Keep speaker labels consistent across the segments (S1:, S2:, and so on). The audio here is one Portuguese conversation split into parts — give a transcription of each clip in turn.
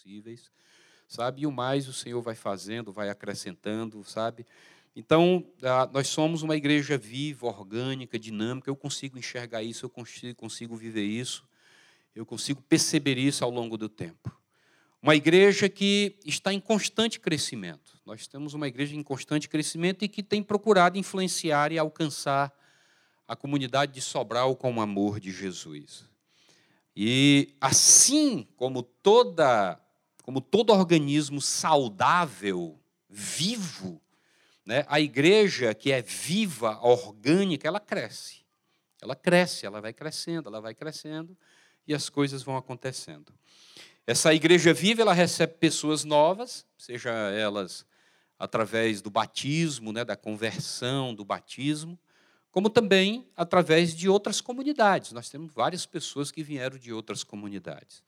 S1: possíveis, sabe? E o mais o Senhor vai fazendo, vai acrescentando, sabe? Então, nós somos uma igreja viva, orgânica, dinâmica. Eu consigo enxergar isso, eu consigo, consigo viver isso, eu consigo perceber isso ao longo do tempo. Uma igreja que está em constante crescimento. Nós temos uma igreja em constante crescimento e que tem procurado influenciar e alcançar a comunidade de Sobral com o amor de Jesus. E assim como toda como todo organismo saudável, vivo, né, a igreja que é viva, orgânica, ela cresce. Ela cresce, ela vai crescendo, ela vai crescendo e as coisas vão acontecendo. Essa igreja viva, ela recebe pessoas novas, seja elas através do batismo, né, da conversão, do batismo, como também através de outras comunidades. Nós temos várias pessoas que vieram de outras comunidades.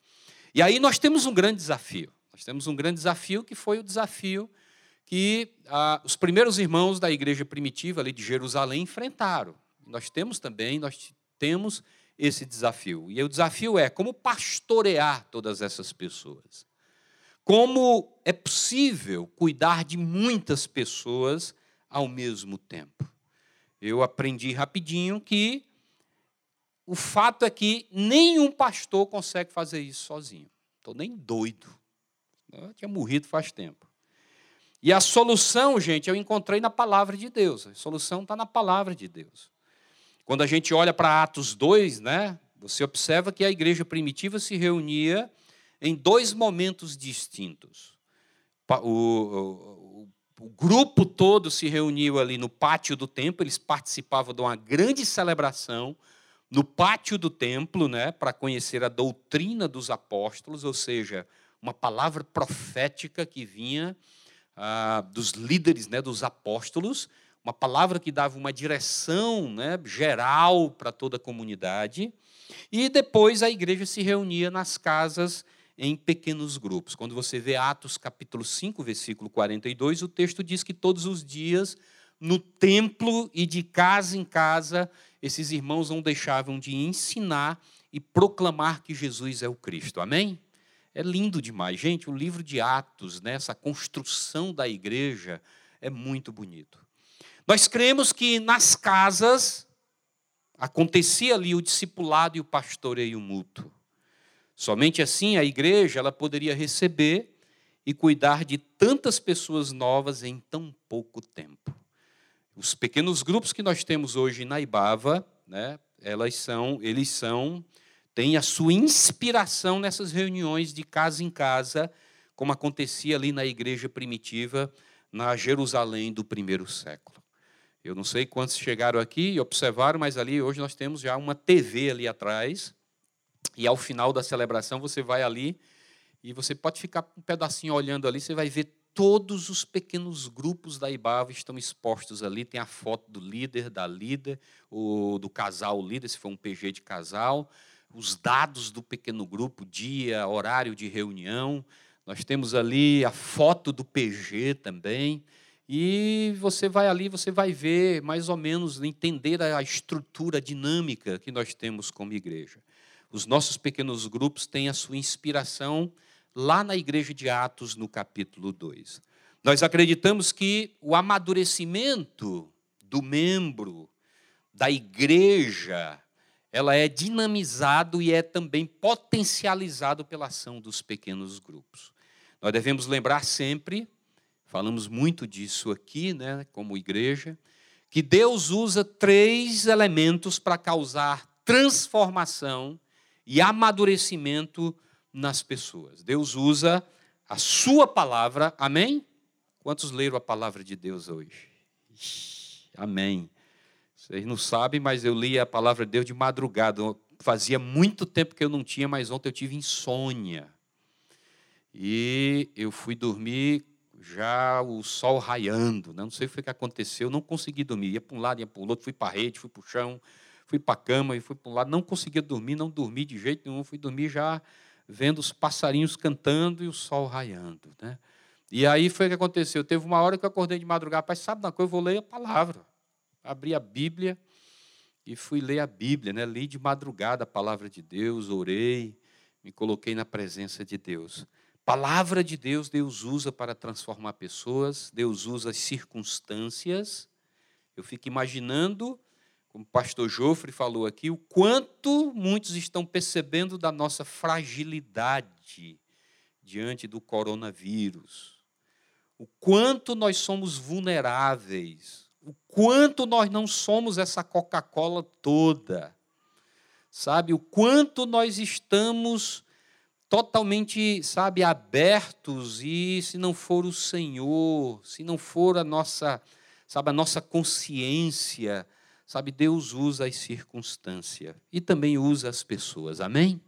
S1: E aí nós temos um grande desafio. Nós temos um grande desafio que foi o desafio que ah, os primeiros irmãos da igreja primitiva ali de Jerusalém enfrentaram. Nós temos também, nós temos esse desafio. E o desafio é como pastorear todas essas pessoas. Como é possível cuidar de muitas pessoas ao mesmo tempo. Eu aprendi rapidinho que o fato é que nenhum pastor consegue fazer isso sozinho. Estou nem doido. Eu tinha morrido faz tempo. E a solução, gente, eu encontrei na palavra de Deus. A solução está na palavra de Deus. Quando a gente olha para Atos 2, né, você observa que a igreja primitiva se reunia em dois momentos distintos. O, o, o, grupo todo se reuniu ali no pátio do templo, eles participavam de uma grande celebração no pátio do templo, né, para conhecer a doutrina dos apóstolos, ou seja, uma palavra profética que vinha ah, dos líderes, né, dos apóstolos, uma palavra que dava uma direção né, geral para toda a comunidade. E depois a igreja se reunia nas casas em pequenos grupos. Quando você vê Atos capítulo 5, versículo 42, o texto diz que todos os dias, no templo e de casa em casa, esses irmãos não deixavam de ensinar e proclamar que Jesus é o Cristo. Amém? É lindo demais. Gente, o livro de Atos, né, essa construção da igreja, é muito bonito. Nós cremos que nas casas acontecia ali o discipulado e o pastoreio mútuo. Somente assim a igreja ela poderia receber e cuidar de tantas pessoas novas em tão pouco tempo. Os pequenos grupos que nós temos hoje na Ibava, né, elas são, eles são, têm a sua inspiração nessas reuniões de casa em casa, como acontecia ali na igreja primitiva, na Jerusalém do primeiro século. Eu não sei quantos chegaram aqui e observaram, mas ali hoje nós temos já uma TV ali atrás. E ao final da celebração você vai ali e você pode ficar um pedacinho olhando ali, você vai ver todos os pequenos grupos da Ibava estão expostos ali. Tem a foto do líder, da líder, o, do casal líder, se for um PG de casal, os dados do pequeno grupo, dia, horário de reunião. Nós temos ali a foto do PG também. E você vai ali, você vai ver mais ou menos, entender a estrutura dinâmica que nós temos como igreja. Os nossos pequenos grupos têm a sua inspiração lá na igreja de Atos, no capítulo 2. Nós acreditamos que o amadurecimento do membro da igreja, ela é dinamizado e é também potencializado pela ação dos pequenos grupos. Nós devemos lembrar sempre Falamos muito disso aqui, né, como igreja, que Deus usa três elementos para causar transformação e amadurecimento nas pessoas. Deus usa a sua palavra, amém? Quantos leram a palavra de Deus hoje? Amém. Vocês não sabem, mas eu li a palavra de Deus de madrugada. Fazia muito tempo que eu não tinha, mas ontem eu tive insônia. E eu fui dormir já o sol raiando, né? não sei o que aconteceu, não consegui dormir. Ia para um lado, ia para o outro, fui para a rede, fui para o chão, fui para a cama e fui para um lado. Não conseguia dormir, não dormi de jeito nenhum. Fui dormir já vendo os passarinhos cantando e o sol raiando. Né? E aí foi o que aconteceu. Teve uma hora que eu acordei de madrugada, pai, sabe uma coisa? Eu vou ler a palavra. Abri a Bíblia e fui ler a Bíblia. Né? Li de madrugada a palavra de Deus, orei, me coloquei na presença de Deus Palavra de Deus, Deus usa para transformar pessoas, Deus usa as circunstâncias. Eu fico imaginando, como o pastor Jofre falou aqui, o quanto muitos estão percebendo da nossa fragilidade diante do coronavírus. O quanto nós somos vulneráveis, o quanto nós não somos essa Coca-Cola toda. Sabe, o quanto nós estamos totalmente, sabe, abertos e se não for o Senhor, se não for a nossa, sabe, a nossa consciência, sabe, Deus usa as circunstâncias e também usa as pessoas. Amém?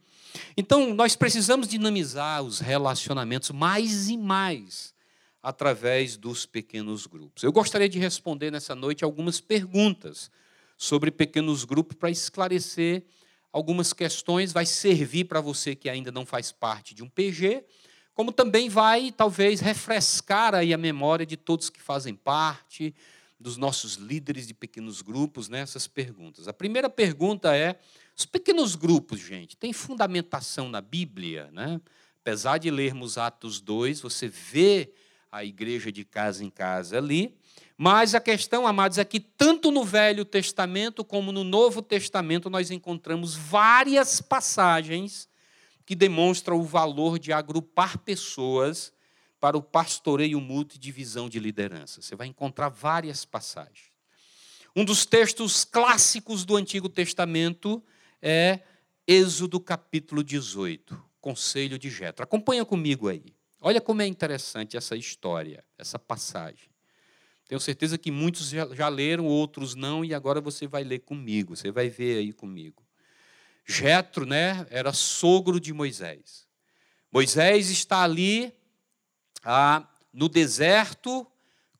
S1: Então, nós precisamos dinamizar os relacionamentos mais e mais através dos pequenos grupos. Eu gostaria de responder nessa noite algumas perguntas sobre pequenos grupos para esclarecer algumas questões, vai servir para você que ainda não faz parte de um PG, como também vai, talvez, refrescar aí a memória de todos que fazem parte, dos nossos líderes de pequenos grupos, nessas né, perguntas. A primeira pergunta é: os pequenos grupos, gente, têm fundamentação na Bíblia? Né? Apesar de lermos Atos 2, você vê a igreja de casa em casa ali, mas a questão, amados, é que tanto no Velho Testamento como no Novo Testamento nós encontramos várias passagens que demonstram o valor de agrupar pessoas para o pastoreio mútuo e divisão de liderança. Você vai encontrar várias passagens. Um dos textos clássicos do Antigo Testamento é Êxodo capítulo 18, Conselho de Jetro. Acompanha comigo aí. Olha como é interessante essa história, essa passagem. Tenho certeza que muitos já, leram, outros não, e agora você vai ler comigo, você vai ver aí comigo. Jetro, né, era sogro de Moisés. Moisés está ali ah, no deserto,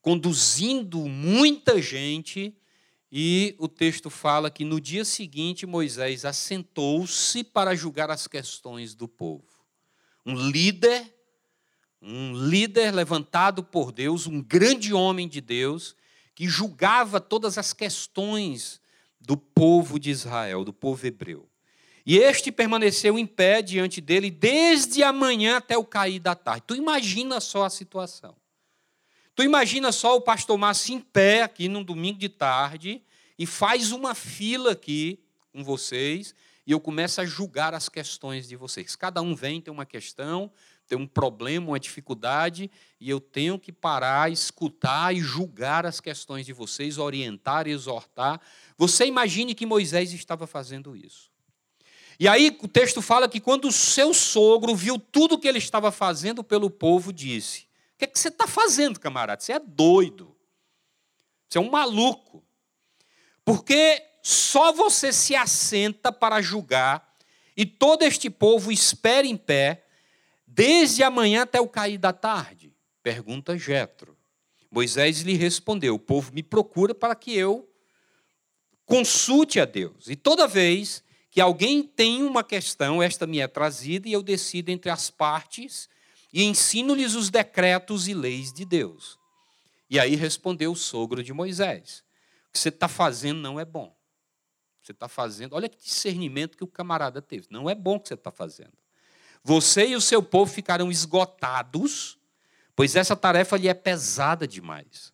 S1: conduzindo muita gente, e o texto fala que no dia seguinte Moisés assentou-se para julgar as questões do povo. Um líder um líder levantado por Deus, um grande homem de Deus, que julgava todas as questões do povo de Israel, do povo hebreu. E este permaneceu em pé diante dele desde a manhã até o cair da tarde. Tu imagina só a situação. Tu imagina só o pastor Márcio em pé aqui num domingo de tarde e faz uma fila aqui com vocês e eu começo a julgar as questões de vocês. Cada um vem, tem uma questão, tem um problema, uma dificuldade, e eu tenho que parar, escutar e julgar as questões de vocês, orientar, exortar. Você imagine que Moisés estava fazendo isso. E aí o texto fala que quando o seu sogro viu tudo que ele estava fazendo pelo povo, disse: O que, é que você está fazendo, camarada? Você é doido. Você é um maluco. Porque só você se assenta para julgar, e todo este povo espera em pé Desde amanhã até o cair da tarde? Pergunta Jetro. Moisés lhe respondeu: O povo me procura para que eu consulte a Deus. E toda vez que alguém tem uma questão, esta me é trazida e eu decido entre as partes e ensino-lhes os decretos e leis de Deus. E aí respondeu o sogro de Moisés: O que você está fazendo não é bom. Você está fazendo, olha que discernimento que o camarada teve. Não é bom o que você está fazendo. Você e o seu povo ficarão esgotados, pois essa tarefa lhe é pesada demais.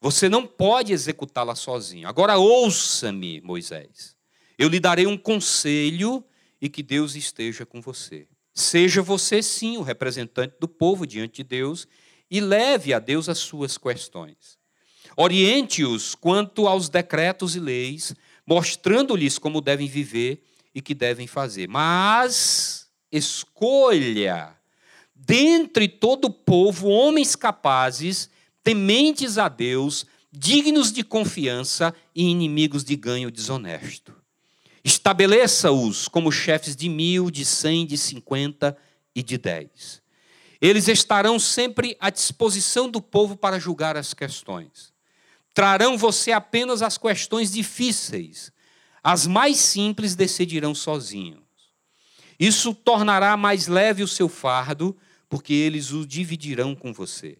S1: Você não pode executá-la sozinho. Agora ouça-me, Moisés. Eu lhe darei um conselho e que Deus esteja com você. Seja você sim o representante do povo diante de Deus e leve a Deus as suas questões. Oriente-os quanto aos decretos e leis, mostrando-lhes como devem viver e que devem fazer. Mas escolha dentre todo o povo homens capazes, tementes a Deus, dignos de confiança e inimigos de ganho desonesto. Estabeleça-os como chefes de mil, de cem, de cinquenta e de dez. Eles estarão sempre à disposição do povo para julgar as questões. Trarão você apenas as questões difíceis, as mais simples decidirão sozinho. Isso tornará mais leve o seu fardo, porque eles o dividirão com você.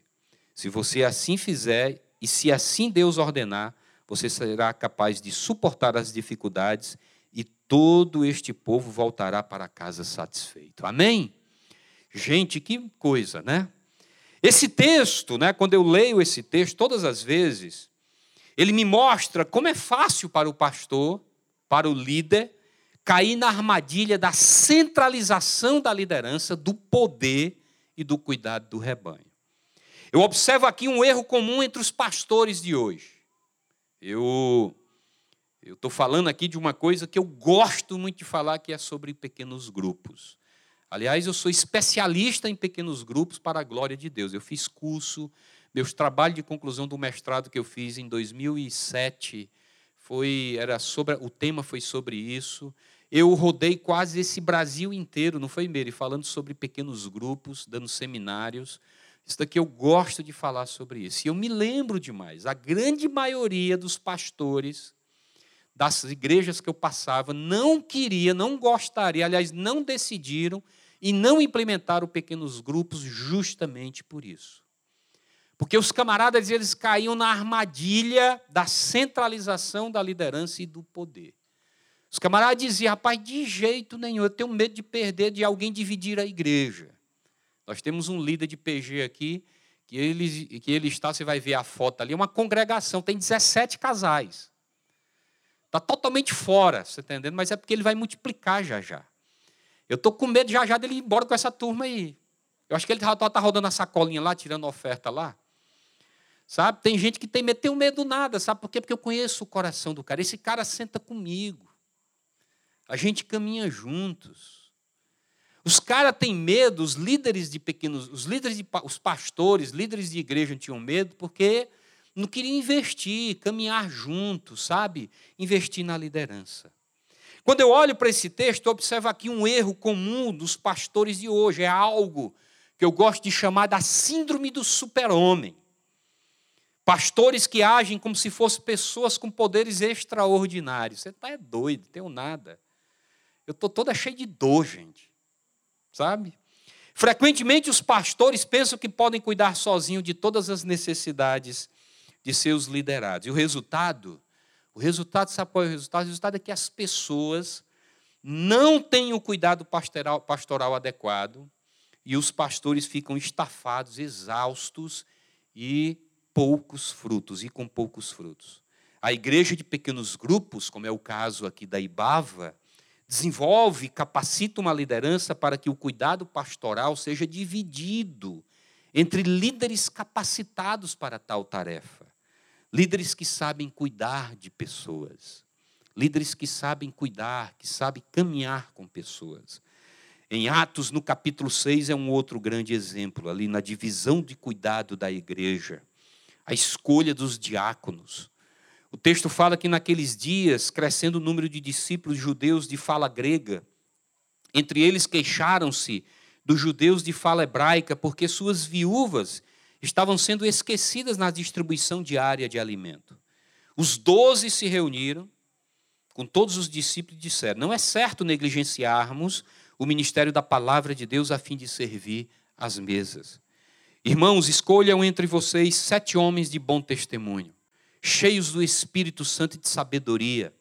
S1: Se você assim fizer, e se assim Deus ordenar, você será capaz de suportar as dificuldades e todo este povo voltará para casa satisfeito. Amém? Gente, que coisa, né? Esse texto, né, quando eu leio esse texto, todas as vezes, ele me mostra como é fácil para o pastor, para o líder, cair na armadilha da centralização da liderança, do poder e do cuidado do rebanho. Eu observo aqui um erro comum entre os pastores de hoje. Eu eu estou falando aqui de uma coisa que eu gosto muito de falar, que é sobre pequenos grupos. Aliás, eu sou especialista em pequenos grupos para a glória de Deus. Eu fiz curso, meus trabalhos de conclusão do mestrado que eu fiz em 2007 foi era sobre o tema foi sobre isso. Eu rodei quase esse Brasil inteiro, não foi mesmo, falando sobre pequenos grupos, dando seminários. Isso daqui eu gosto de falar sobre isso. E eu me lembro demais, a grande maioria dos pastores das igrejas que eu passava não queria, não gostaria, aliás, não decidiram e não implementaram pequenos grupos justamente por isso. Porque os camaradas eles caíam na armadilha da centralização da liderança e do poder. Os camaradas diziam, rapaz, de jeito nenhum, eu tenho medo de perder, de alguém dividir a igreja. Nós temos um líder de PG aqui, que ele, que ele está, você vai ver a foto ali, é uma congregação, tem 17 casais. Está totalmente fora, você está entendendo? Mas é porque ele vai multiplicar já já. Eu estou com medo já já dele ir embora com essa turma aí. Eu acho que ele está tá rodando a sacolinha lá, tirando oferta lá. Sabe? Tem gente que tem medo, tem medo nada, sabe por quê? Porque eu conheço o coração do cara. Esse cara senta comigo. A gente caminha juntos. Os caras têm medo, os líderes de pequenos, os líderes de, os pastores, líderes de igreja tinham medo porque não queria investir, caminhar juntos, sabe? Investir na liderança. Quando eu olho para esse texto, eu observo aqui um erro comum dos pastores de hoje. É algo que eu gosto de chamar da síndrome do super-homem. Pastores que agem como se fossem pessoas com poderes extraordinários. Você está é doido, tenho nada. Eu estou toda cheia de dor, gente. Sabe? Frequentemente os pastores pensam que podem cuidar sozinhos de todas as necessidades de seus liderados. E o resultado, o resultado, sabe qual é o resultado? O resultado é que as pessoas não têm o cuidado pastoral, pastoral adequado e os pastores ficam estafados, exaustos e poucos frutos, e com poucos frutos. A igreja de pequenos grupos, como é o caso aqui da Ibava, desenvolve, capacita uma liderança para que o cuidado pastoral seja dividido entre líderes capacitados para tal tarefa. Líderes que sabem cuidar de pessoas. Líderes que sabem cuidar, que sabem caminhar com pessoas. Em Atos, no capítulo 6, é um outro grande exemplo, ali na divisão de cuidado da igreja. A escolha dos diáconos. O texto fala que naqueles dias, crescendo o número de discípulos judeus de fala grega, entre eles queixaram-se dos judeus de fala hebraica, porque suas viúvas estavam sendo esquecidas na distribuição diária de alimento. Os doze se reuniram com todos os discípulos e disseram: Não é certo negligenciarmos o ministério da palavra de Deus a fim de servir às mesas. Irmãos, escolham entre vocês sete homens de bom testemunho, cheios do Espírito Santo e de sabedoria.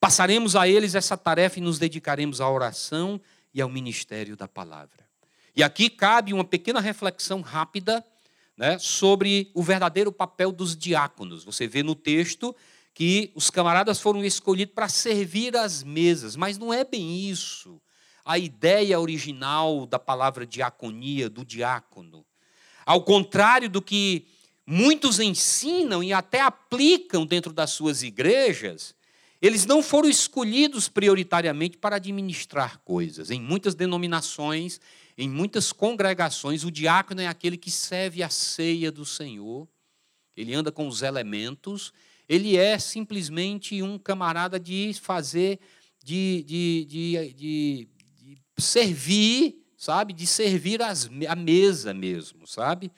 S1: Passaremos a eles essa tarefa e nos dedicaremos à oração e ao ministério da palavra. E aqui cabe uma pequena reflexão rápida né, sobre o verdadeiro papel dos diáconos. Você vê no texto que os camaradas foram escolhidos para servir as mesas, mas não é bem isso. A ideia original da palavra diaconia, do diácono. Ao contrário do que muitos ensinam e até aplicam dentro das suas igrejas, eles não foram escolhidos prioritariamente para administrar coisas. Em muitas denominações, em muitas congregações, o diácono é aquele que serve a ceia do Senhor, ele anda com os elementos, ele é simplesmente um camarada de fazer, de, de, de, de, servir, sabe? De servir as, a mesa mesmo, sabe?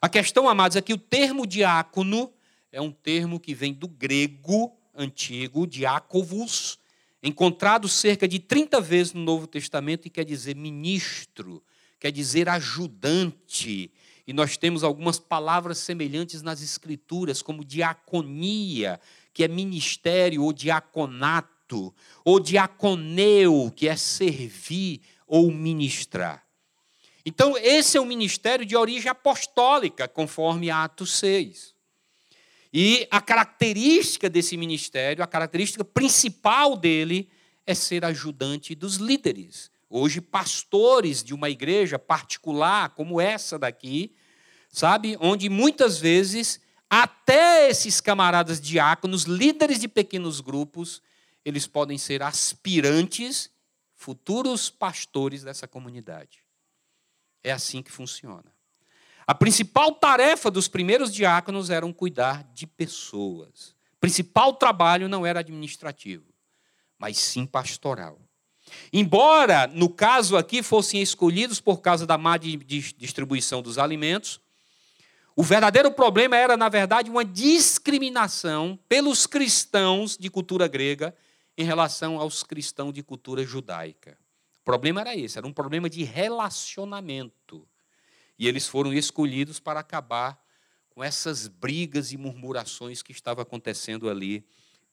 S1: A questão, amados, é que o termo diácono é um termo que vem do grego antigo, diácovos, encontrado cerca de 30 vezes no Novo Testamento e quer dizer ministro, quer dizer ajudante. E nós temos algumas palavras semelhantes nas Escrituras, como diaconia, que é ministério, ou diaconato, ou diaconeu, que é servir ou ministrar. Então, esse é um ministério de origem apostólica, conforme Atos 6. E a característica desse ministério, a característica principal dele, é ser ajudante dos líderes. Hoje, pastores de uma igreja particular, como essa daqui, sabe? Onde muitas vezes, até esses camaradas diáconos, líderes de pequenos grupos, eles podem ser aspirantes, futuros pastores dessa comunidade. É assim que funciona. A principal tarefa dos primeiros diáconos era cuidar de pessoas. O principal trabalho não era administrativo, mas sim pastoral. Embora, no caso aqui, fossem escolhidos por causa da má distribuição dos alimentos, o verdadeiro problema era, na verdade, uma discriminação pelos cristãos de cultura grega em relação aos cristãos de cultura judaica. O problema era esse, era um problema de relacionamento. E eles foram escolhidos para acabar com essas brigas e murmurações que estavam acontecendo ali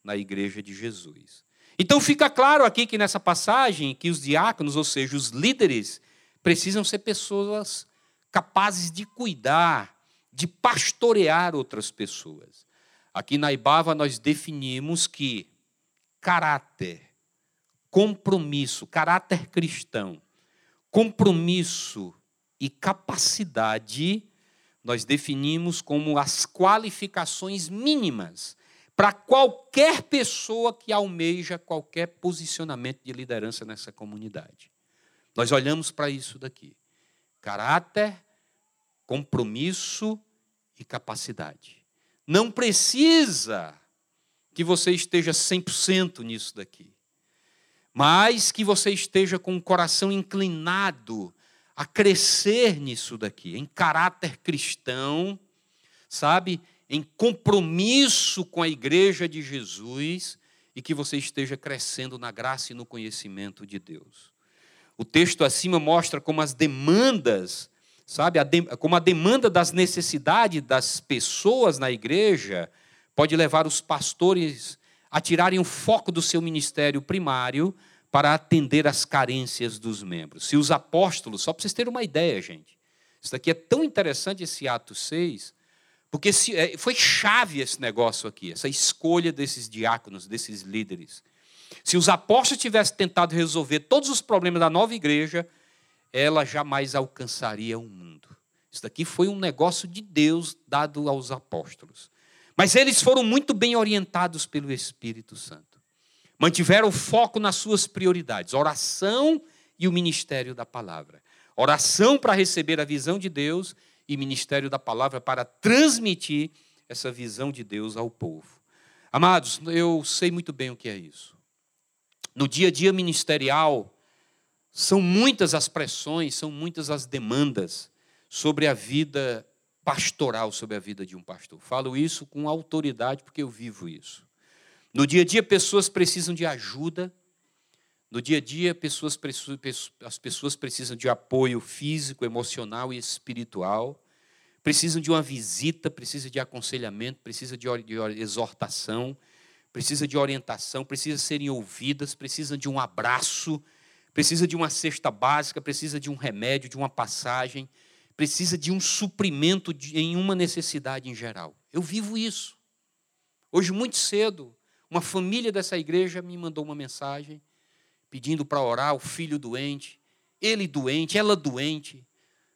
S1: na igreja de Jesus. Então fica claro aqui que nessa passagem que os diáconos, ou seja, os líderes, precisam ser pessoas capazes de cuidar, de pastorear outras pessoas. Aqui na Ibava nós definimos que caráter, compromisso, caráter cristão, compromisso e capacidade, nós definimos como as qualificações mínimas para qualquer pessoa que almeja qualquer posicionamento de liderança nessa comunidade. Nós olhamos para isso daqui: caráter, compromisso e capacidade. Não precisa que você esteja 100% nisso daqui, mas que você esteja com o coração inclinado a crescer nisso daqui, em caráter cristão, sabe? em compromisso com a igreja de Jesus e que você esteja crescendo na graça e no conhecimento de Deus. O texto acima mostra como as demandas, sabe, como a demanda das necessidades das pessoas na igreja pode levar os pastores a tirarem o foco do seu ministério primário para atender às carências dos membros. Se os apóstolos, só para vocês terem uma ideia, gente, isso daqui é tão interessante, esse Atos 6, porque se, é, foi chave esse negócio aqui, essa escolha desses diáconos, desses líderes. Se os apóstolos tivessem tentado resolver todos os problemas da nova igreja, ela jamais alcançaria o mundo. Isso daqui foi um negócio de Deus dado aos apóstolos. Mas eles foram muito bem orientados pelo Espírito Santo. Mantiveram o foco nas suas prioridades: oração e o ministério da palavra. Oração para receber a visão de Deus e ministério da palavra para transmitir essa visão de Deus ao povo. Amados, eu sei muito bem o que é isso. No dia a dia ministerial, são muitas as pressões, são muitas as demandas sobre a vida pastoral, sobre a vida de um pastor. Falo isso com autoridade porque eu vivo isso. No dia a dia, pessoas precisam de ajuda. No dia a dia, pessoas, as pessoas precisam de apoio físico, emocional e espiritual precisam de uma visita, precisam de aconselhamento, precisam de exortação, precisam de orientação, precisam serem ouvidas, precisam de um abraço, precisa de uma cesta básica, precisa de um remédio, de uma passagem, precisa de um suprimento de, em uma necessidade em geral. Eu vivo isso. Hoje, muito cedo, uma família dessa igreja me mandou uma mensagem pedindo para orar, o filho doente, ele doente, ela doente.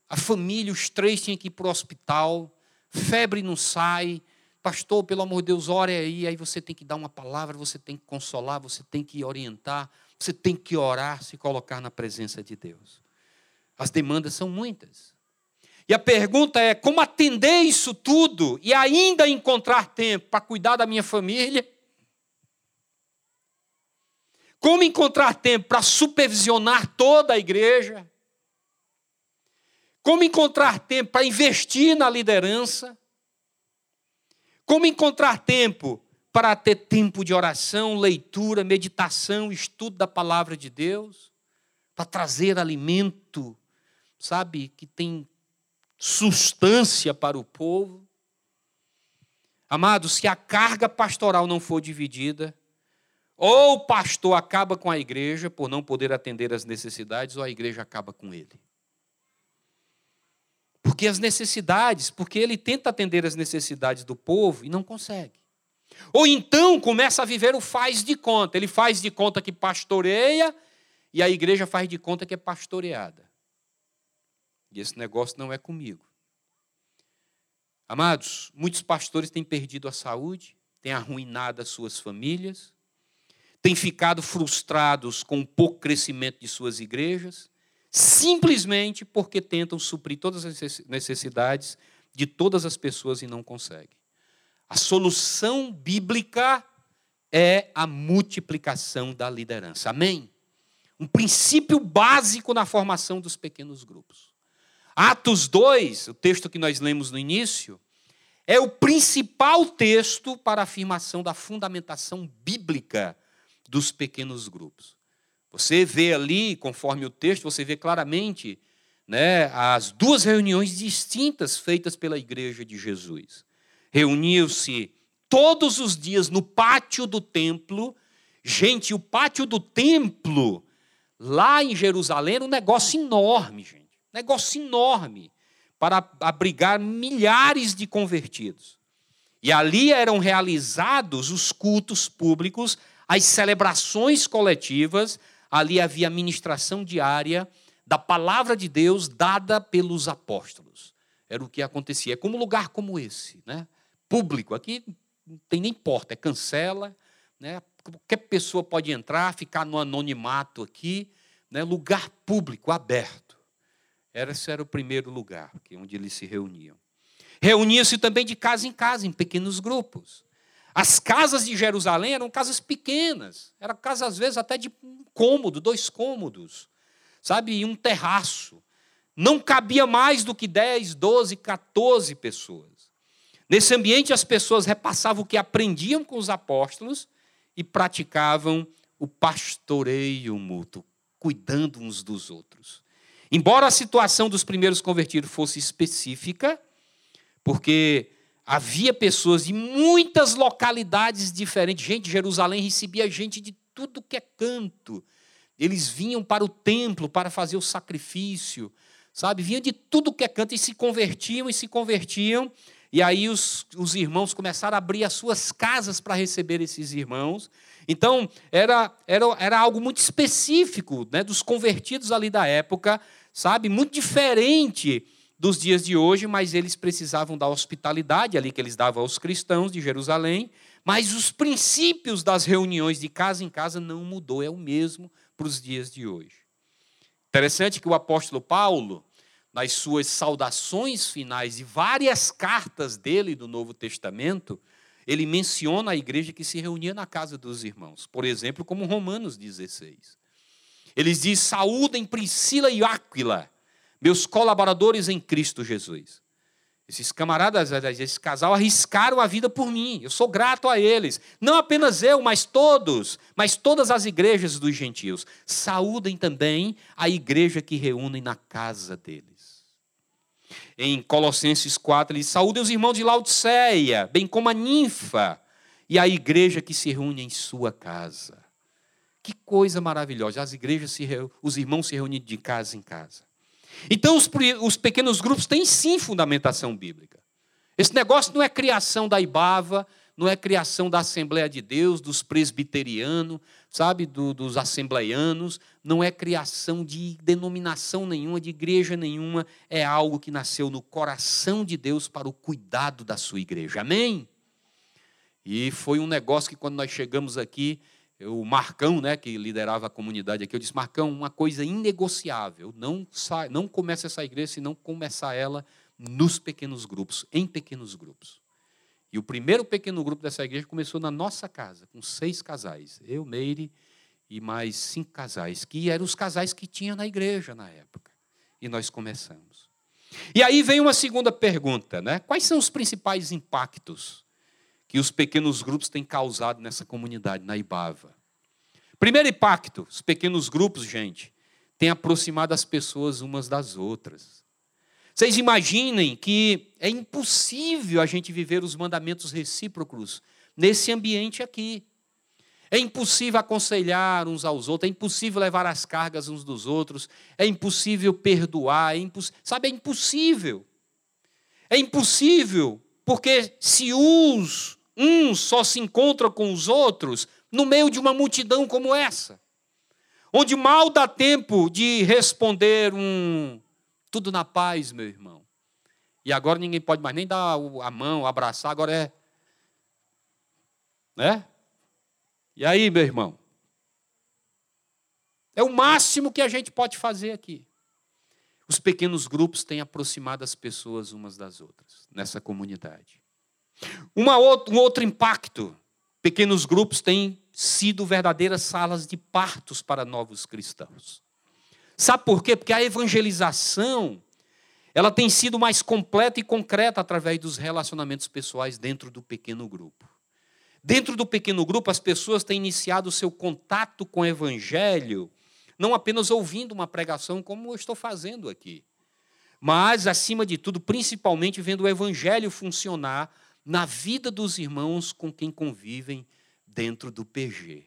S1: A família, os três tinham que ir para o hospital, febre não sai. Pastor, pelo amor de Deus, ore aí. Aí você tem que dar uma palavra, você tem que consolar, você tem que orientar, você tem que orar, se colocar na presença de Deus. As demandas são muitas. E a pergunta é: como atender isso tudo e ainda encontrar tempo para cuidar da minha família? Como encontrar tempo para supervisionar toda a igreja? Como encontrar tempo para investir na liderança? Como encontrar tempo para ter tempo de oração, leitura, meditação, estudo da palavra de Deus? Para trazer alimento, sabe, que tem substância para o povo? Amados, se a carga pastoral não for dividida, ou o pastor acaba com a igreja por não poder atender às necessidades, ou a igreja acaba com ele. Porque as necessidades, porque ele tenta atender as necessidades do povo e não consegue. Ou então começa a viver o faz de conta. Ele faz de conta que pastoreia e a igreja faz de conta que é pastoreada. E esse negócio não é comigo. Amados, muitos pastores têm perdido a saúde, têm arruinado as suas famílias, têm ficado frustrados com o pouco crescimento de suas igrejas, simplesmente porque tentam suprir todas as necessidades de todas as pessoas e não conseguem. A solução bíblica é a multiplicação da liderança. Amém? Um princípio básico na formação dos pequenos grupos. Atos 2, o texto que nós lemos no início, é o principal texto para a afirmação da fundamentação bíblica dos pequenos grupos. Você vê ali, conforme o texto, você vê claramente né, as duas reuniões distintas feitas pela igreja de Jesus. Reuniu-se todos os dias no pátio do templo. Gente, o pátio do templo, lá em Jerusalém, era um negócio enorme, gente. Negócio enorme para abrigar milhares de convertidos. E ali eram realizados os cultos públicos, as celebrações coletivas, ali havia a ministração diária da palavra de Deus dada pelos apóstolos. Era o que acontecia. É como um lugar como esse, né? público. Aqui não tem nem porta, é cancela. Né? Qualquer pessoa pode entrar, ficar no anonimato aqui. Né? Lugar público, aberto. Esse era o primeiro lugar onde eles se reuniam. Reuniam-se também de casa em casa, em pequenos grupos. As casas de Jerusalém eram casas pequenas, eram casas às vezes até de um cômodo, dois cômodos, sabe, e um terraço. Não cabia mais do que 10, 12, 14 pessoas. Nesse ambiente, as pessoas repassavam o que aprendiam com os apóstolos e praticavam o pastoreio mútuo, cuidando uns dos outros. Embora a situação dos primeiros convertidos fosse específica, porque havia pessoas de muitas localidades diferentes. Gente, Jerusalém recebia gente de tudo que é canto. Eles vinham para o templo para fazer o sacrifício, sabe? Vinham de tudo que é canto e se convertiam e se convertiam. E aí os, os irmãos começaram a abrir as suas casas para receber esses irmãos. Então, era, era, era algo muito específico né, dos convertidos ali da época, sabe? Muito diferente dos dias de hoje, mas eles precisavam da hospitalidade ali que eles davam aos cristãos de Jerusalém. Mas os princípios das reuniões de casa em casa não mudou, é o mesmo para os dias de hoje. Interessante que o apóstolo Paulo, nas suas saudações finais de várias cartas dele do Novo Testamento, ele menciona a igreja que se reunia na casa dos irmãos. Por exemplo, como Romanos 16. Eles diz: saúdem Priscila e Áquila, meus colaboradores em Cristo Jesus. Esses camaradas, esse casal, arriscaram a vida por mim. Eu sou grato a eles. Não apenas eu, mas todos, mas todas as igrejas dos gentios. Saúdem também a igreja que reúnem na casa deles em Colossenses 4, ele diz: Saúde os irmãos de Laodiceia, bem como a ninfa e a igreja que se reúne em sua casa. Que coisa maravilhosa. As igrejas, se os irmãos se reúnem de casa em casa. Então, os, os pequenos grupos têm sim fundamentação bíblica. Esse negócio não é criação da Ibava, não é criação da Assembleia de Deus, dos presbiterianos, sabe, do, dos assembleianos, não é criação de denominação nenhuma, de igreja nenhuma, é algo que nasceu no coração de Deus para o cuidado da sua igreja. Amém? E foi um negócio que quando nós chegamos aqui, o Marcão, né, que liderava a comunidade aqui, eu disse: Marcão, uma coisa inegociável, não, sai, não comece essa igreja se não começar ela nos pequenos grupos, em pequenos grupos. E o primeiro pequeno grupo dessa igreja começou na nossa casa, com seis casais. Eu, Meire e mais cinco casais, que eram os casais que tinha na igreja na época. E nós começamos. E aí vem uma segunda pergunta, né? Quais são os principais impactos que os pequenos grupos têm causado nessa comunidade, na Ibava? Primeiro impacto, os pequenos grupos, gente, têm aproximado as pessoas umas das outras. Vocês imaginem que é impossível a gente viver os mandamentos recíprocos nesse ambiente aqui. É impossível aconselhar uns aos outros, é impossível levar as cargas uns dos outros, é impossível perdoar, é imposs... sabe, é impossível. É impossível, porque se uns, uns só se encontram com os outros no meio de uma multidão como essa, onde mal dá tempo de responder um tudo na paz, meu irmão. E agora ninguém pode mais nem dar a mão, abraçar, agora é. Né? E aí, meu irmão? É o máximo que a gente pode fazer aqui. Os pequenos grupos têm aproximado as pessoas umas das outras nessa comunidade. Uma um outro impacto: pequenos grupos têm sido verdadeiras salas de partos para novos cristãos. Sabe por quê? Porque a evangelização ela tem sido mais completa e concreta através dos relacionamentos pessoais dentro do pequeno grupo. Dentro do pequeno grupo, as pessoas têm iniciado o seu contato com o evangelho não apenas ouvindo uma pregação como eu estou fazendo aqui, mas, acima de tudo, principalmente vendo o evangelho funcionar na vida dos irmãos com quem convivem dentro do PG.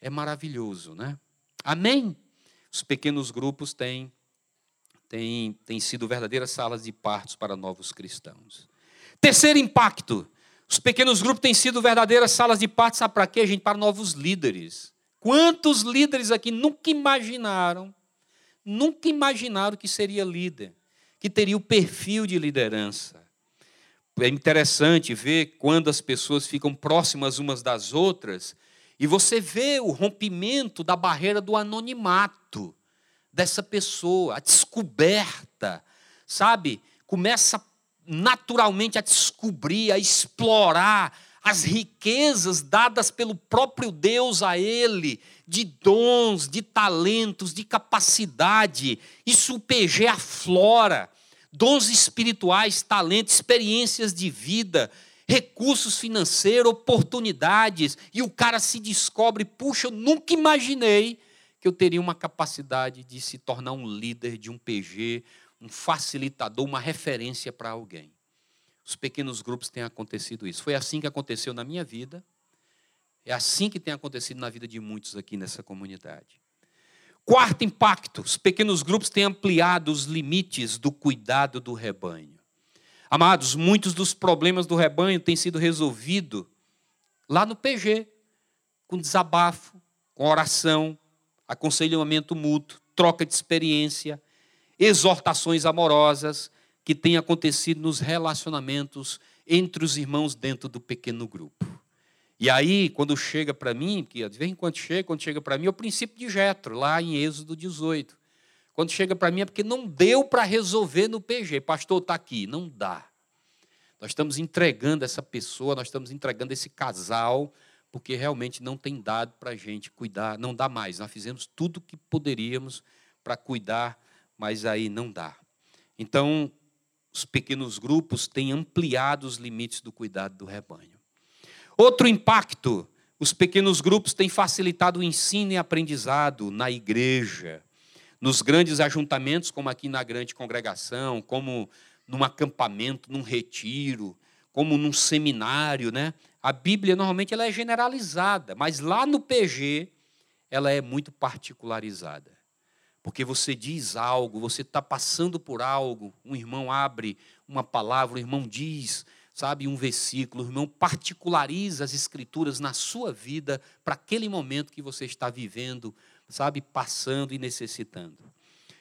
S1: É maravilhoso, né? Amém? Os pequenos grupos têm, têm, têm sido verdadeiras salas de partos para novos cristãos. Terceiro impacto: os pequenos grupos têm sido verdadeiras salas de partos, sabe para quê, gente? Para novos líderes. Quantos líderes aqui nunca imaginaram, nunca imaginaram que seria líder, que teria o perfil de liderança? É interessante ver quando as pessoas ficam próximas umas das outras e você vê o rompimento da barreira do anonimato dessa pessoa, a descoberta, sabe? Começa naturalmente a descobrir, a explorar as riquezas dadas pelo próprio Deus a ele, de dons, de talentos, de capacidade. Isso o PG aflora. Dons espirituais, talentos, experiências de vida, recursos financeiros, oportunidades. E o cara se descobre: puxa, eu nunca imaginei que eu teria uma capacidade de se tornar um líder de um PG, um facilitador, uma referência para alguém. Os pequenos grupos têm acontecido isso. Foi assim que aconteceu na minha vida. É assim que tem acontecido na vida de muitos aqui nessa comunidade. Quarto impacto: os pequenos grupos têm ampliado os limites do cuidado do rebanho. Amados, muitos dos problemas do rebanho têm sido resolvidos lá no PG, com desabafo, com oração, aconselhamento mútuo, troca de experiência, exortações amorosas, que tem acontecido nos relacionamentos entre os irmãos dentro do pequeno grupo. E aí, quando chega para mim, que de vez em quando chega, quando chega para mim, é o princípio de Jetro, lá em Êxodo 18. Quando chega para mim é porque não deu para resolver no PG. Pastor, está aqui. Não dá. Nós estamos entregando essa pessoa, nós estamos entregando esse casal, porque realmente não tem dado para a gente cuidar, não dá mais. Nós fizemos tudo que poderíamos para cuidar, mas aí não dá. Então, os pequenos grupos têm ampliado os limites do cuidado do rebanho. Outro impacto: os pequenos grupos têm facilitado o ensino e aprendizado na igreja, nos grandes ajuntamentos, como aqui na grande congregação, como num acampamento, num retiro, como num seminário, né? A Bíblia normalmente ela é generalizada, mas lá no PG ela é muito particularizada. Porque você diz algo, você está passando por algo, um irmão abre uma palavra, o irmão diz, sabe, um versículo, o irmão particulariza as escrituras na sua vida para aquele momento que você está vivendo, sabe, passando e necessitando.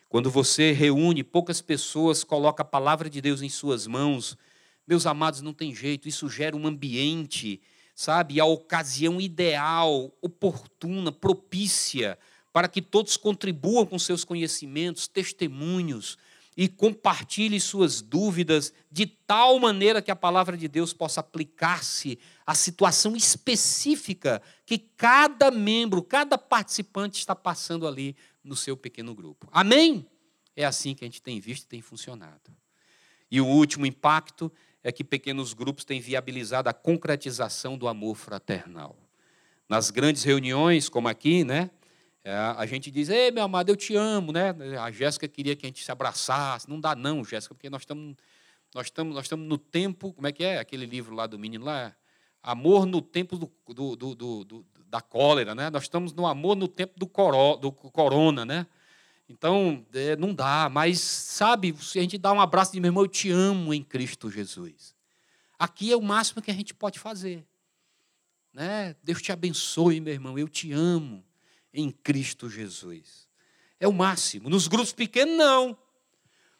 S1: Quando você reúne poucas pessoas, coloca a palavra de Deus em suas mãos, meus amados, não tem jeito, isso gera um ambiente, sabe, a ocasião ideal, oportuna, propícia para que todos contribuam com seus conhecimentos, testemunhos e compartilhem suas dúvidas de tal maneira que a palavra de Deus possa aplicar-se à situação específica que cada membro, cada participante está passando ali no seu pequeno grupo. Amém? É assim que a gente tem visto e tem funcionado. E o último impacto é que pequenos grupos têm viabilizado a concretização do amor fraternal. Nas grandes reuniões, como aqui, né? É, a gente diz, ei, meu amado, eu te amo, né? A Jéssica queria que a gente se abraçasse. Não dá não, Jéssica, porque nós estamos nós estamos nós estamos no tempo, como é que é aquele livro lá do menino lá? Amor no tempo do, do, do, do da cólera, né? Nós estamos no amor no tempo do, coro, do corona, né? Então, é, não dá, mas sabe, se a gente dá um abraço de meu irmão, eu te amo em Cristo Jesus. Aqui é o máximo que a gente pode fazer. Né? Deus te abençoe, meu irmão, eu te amo em Cristo Jesus. É o máximo. Nos grupos pequenos, não.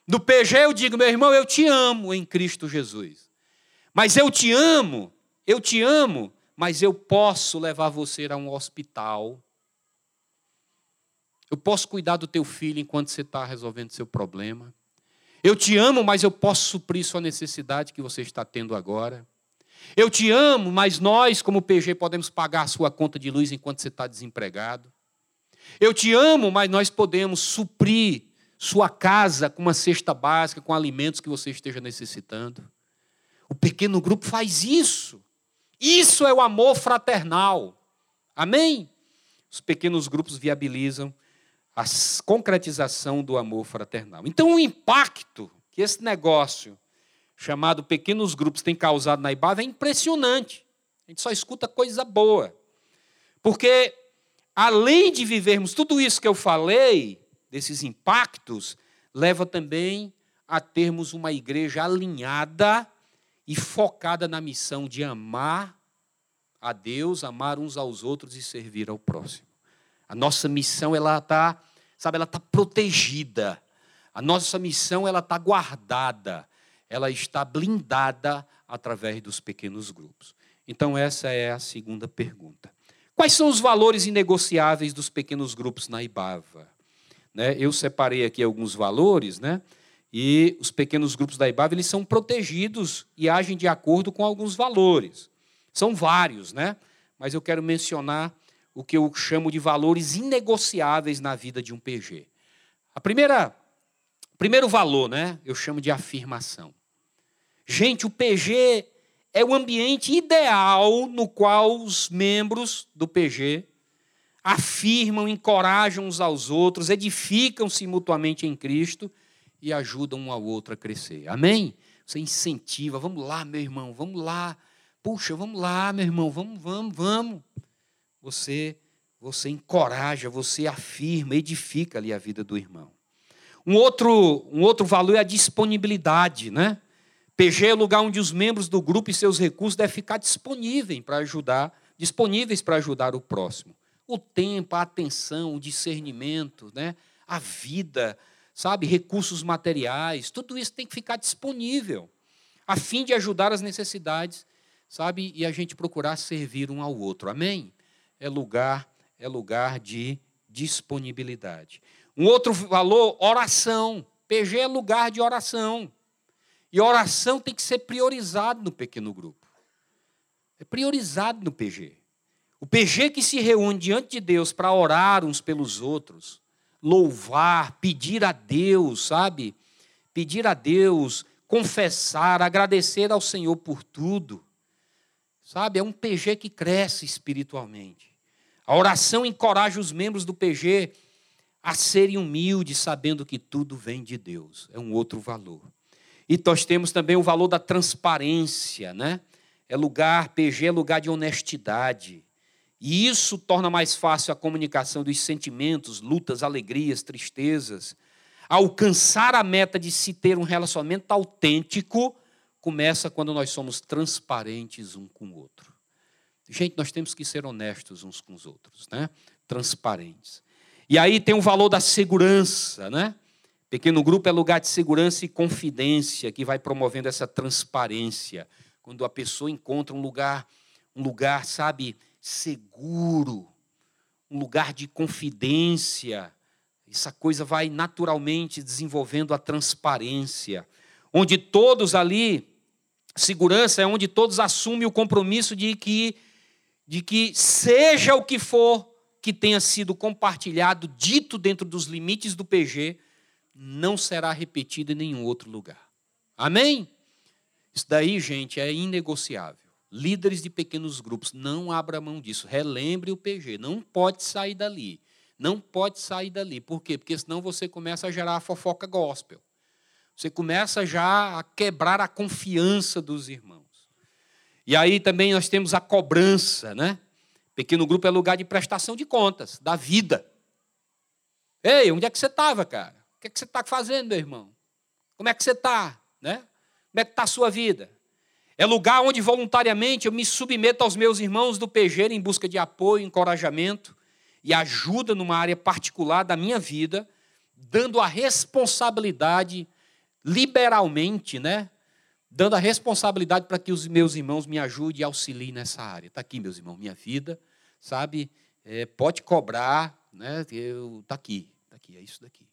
S1: No PG eu digo, meu irmão, eu te amo em Cristo Jesus. Mas eu te amo, eu te amo, mas eu posso levar você a um hospital. Eu posso cuidar do teu filho enquanto você está resolvendo seu problema. Eu te amo, mas eu posso suprir sua necessidade que você está tendo agora. Eu te amo, mas nós, como PG, podemos pagar a sua conta de luz enquanto você está desempregado. Eu te amo, mas nós podemos suprir sua casa com uma cesta básica, com alimentos que você esteja necessitando. O pequeno grupo faz isso. Isso é o amor fraternal. Amém? Os pequenos grupos viabilizam a concretização do amor fraternal. Então, o impacto que esse negócio chamado pequenos grupos tem causado na Ibava é impressionante. A gente só escuta coisa boa. Porque, além de vivermos tudo isso que eu falei, desses impactos, leva também a termos uma igreja alinhada e focada na missão de amar a Deus, amar uns aos outros e servir ao próximo. A nossa missão ela está, sabe, ela está protegida. A nossa missão ela está guardada. Ela está blindada através dos pequenos grupos. Então essa é a segunda pergunta. Quais são os valores inegociáveis dos pequenos grupos na Ibava? Né? Eu separei aqui alguns valores, né? E os pequenos grupos da IBAV eles são protegidos e agem de acordo com alguns valores. São vários, né? Mas eu quero mencionar o que eu chamo de valores inegociáveis na vida de um PG. A primeira, primeiro valor, né? Eu chamo de afirmação. Gente, o PG é o ambiente ideal no qual os membros do PG afirmam, encorajam uns aos outros, edificam-se mutuamente em Cristo e ajudam um ao outro a crescer. Amém? Você incentiva, vamos lá, meu irmão, vamos lá. Puxa, vamos lá, meu irmão, vamos, vamos, vamos. Você você encoraja, você afirma, edifica ali a vida do irmão. Um outro, um outro valor é a disponibilidade, né? PG é o lugar onde os membros do grupo e seus recursos devem ficar disponíveis para ajudar, disponíveis para ajudar o próximo. O tempo, a atenção, o discernimento, né? a vida, sabe, recursos materiais, tudo isso tem que ficar disponível, a fim de ajudar as necessidades, sabe, e a gente procurar servir um ao outro. Amém? É lugar, é lugar de disponibilidade. Um outro valor, oração. PG é lugar de oração. E oração tem que ser priorizado no pequeno grupo. É priorizado no PG. O PG que se reúne diante de Deus para orar uns pelos outros, louvar, pedir a Deus, sabe? Pedir a Deus, confessar, agradecer ao Senhor por tudo. Sabe? É um PG que cresce espiritualmente. A oração encoraja os membros do PG a serem humildes, sabendo que tudo vem de Deus. É um outro valor. E nós temos também o valor da transparência, né? É lugar, PG é lugar de honestidade. E isso torna mais fácil a comunicação dos sentimentos, lutas, alegrias, tristezas. Alcançar a meta de se ter um relacionamento autêntico começa quando nós somos transparentes um com o outro. Gente, nós temos que ser honestos uns com os outros, né? Transparentes. E aí tem o valor da segurança, né? Pequeno grupo é lugar de segurança e confidência que vai promovendo essa transparência. Quando a pessoa encontra um lugar, um lugar, sabe, seguro, um lugar de confidência. Essa coisa vai naturalmente desenvolvendo a transparência, onde todos ali, segurança é onde todos assumem o compromisso de que de que seja o que for que tenha sido compartilhado, dito dentro dos limites do PG, não será repetido em nenhum outro lugar. Amém? Isso daí, gente, é inegociável. Líderes de pequenos grupos, não abra mão disso. Relembre o PG, não pode sair dali. Não pode sair dali. Por quê? Porque senão você começa a gerar a fofoca gospel. Você começa já a quebrar a confiança dos irmãos. E aí também nós temos a cobrança, né? Pequeno grupo é lugar de prestação de contas, da vida. Ei, onde é que você estava, cara? O que é que você está fazendo, meu irmão? Como é que você está? Né? Como é que está a sua vida? É lugar onde voluntariamente eu me submeto aos meus irmãos do PG em busca de apoio, encorajamento e ajuda numa área particular da minha vida, dando a responsabilidade liberalmente, né? Dando a responsabilidade para que os meus irmãos me ajudem e auxiliem nessa área. Está aqui, meus irmãos, minha vida, sabe? É, pode cobrar, né? Está aqui, está aqui, é isso daqui.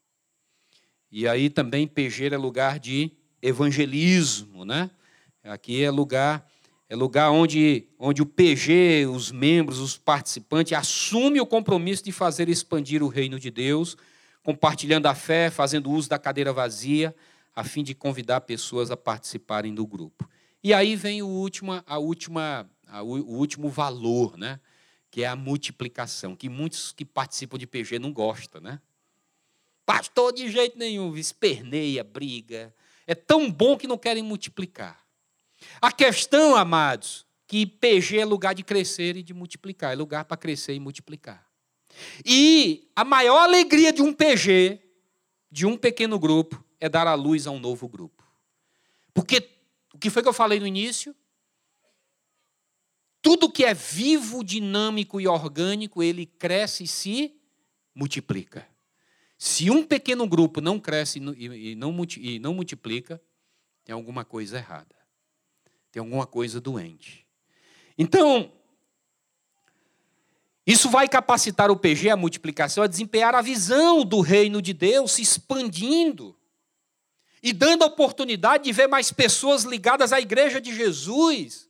S1: E aí também PG é lugar de evangelismo, né? Aqui é lugar é lugar onde, onde o PG, os membros, os participantes, assumem o compromisso de fazer expandir o reino de Deus, compartilhando a fé, fazendo uso da cadeira vazia, a fim de convidar pessoas a participarem do grupo. E aí vem o último, a última, a, o último valor, né? que é a multiplicação, que muitos que participam de PG não gostam. Né? Pastor, de jeito nenhum, esperneia, briga. É tão bom que não querem multiplicar. A questão, amados, que PG é lugar de crescer e de multiplicar, é lugar para crescer e multiplicar. E a maior alegria de um PG, de um pequeno grupo, é dar a luz a um novo grupo. Porque o que foi que eu falei no início? Tudo que é vivo, dinâmico e orgânico, ele cresce e se multiplica. Se um pequeno grupo não cresce e não, e não multiplica, tem alguma coisa errada. Tem alguma coisa doente. Então, isso vai capacitar o PG, a multiplicação, a desempenhar a visão do reino de Deus se expandindo e dando a oportunidade de ver mais pessoas ligadas à igreja de Jesus,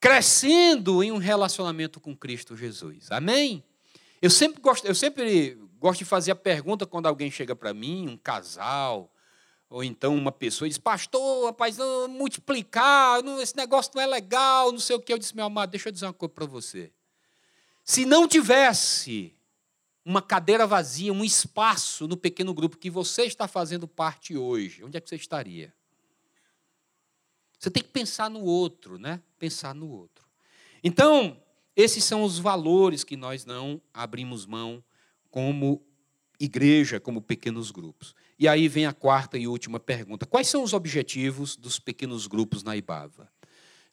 S1: crescendo em um relacionamento com Cristo Jesus. Amém? Eu sempre gosto, eu sempre gosto de fazer a pergunta quando alguém chega para mim, um casal, ou então uma pessoa diz, pastor, rapaz, não, multiplicar, não, esse negócio não é legal, não sei o que. Eu disse, meu amado, deixa eu dizer uma coisa para você. Se não tivesse uma cadeira vazia, um espaço no pequeno grupo que você está fazendo parte hoje, onde é que você estaria? Você tem que pensar no outro, né? Pensar no outro. Então, esses são os valores que nós não abrimos mão como igreja, como pequenos grupos. E aí vem a quarta e última pergunta: quais são os objetivos dos pequenos grupos na Ibava?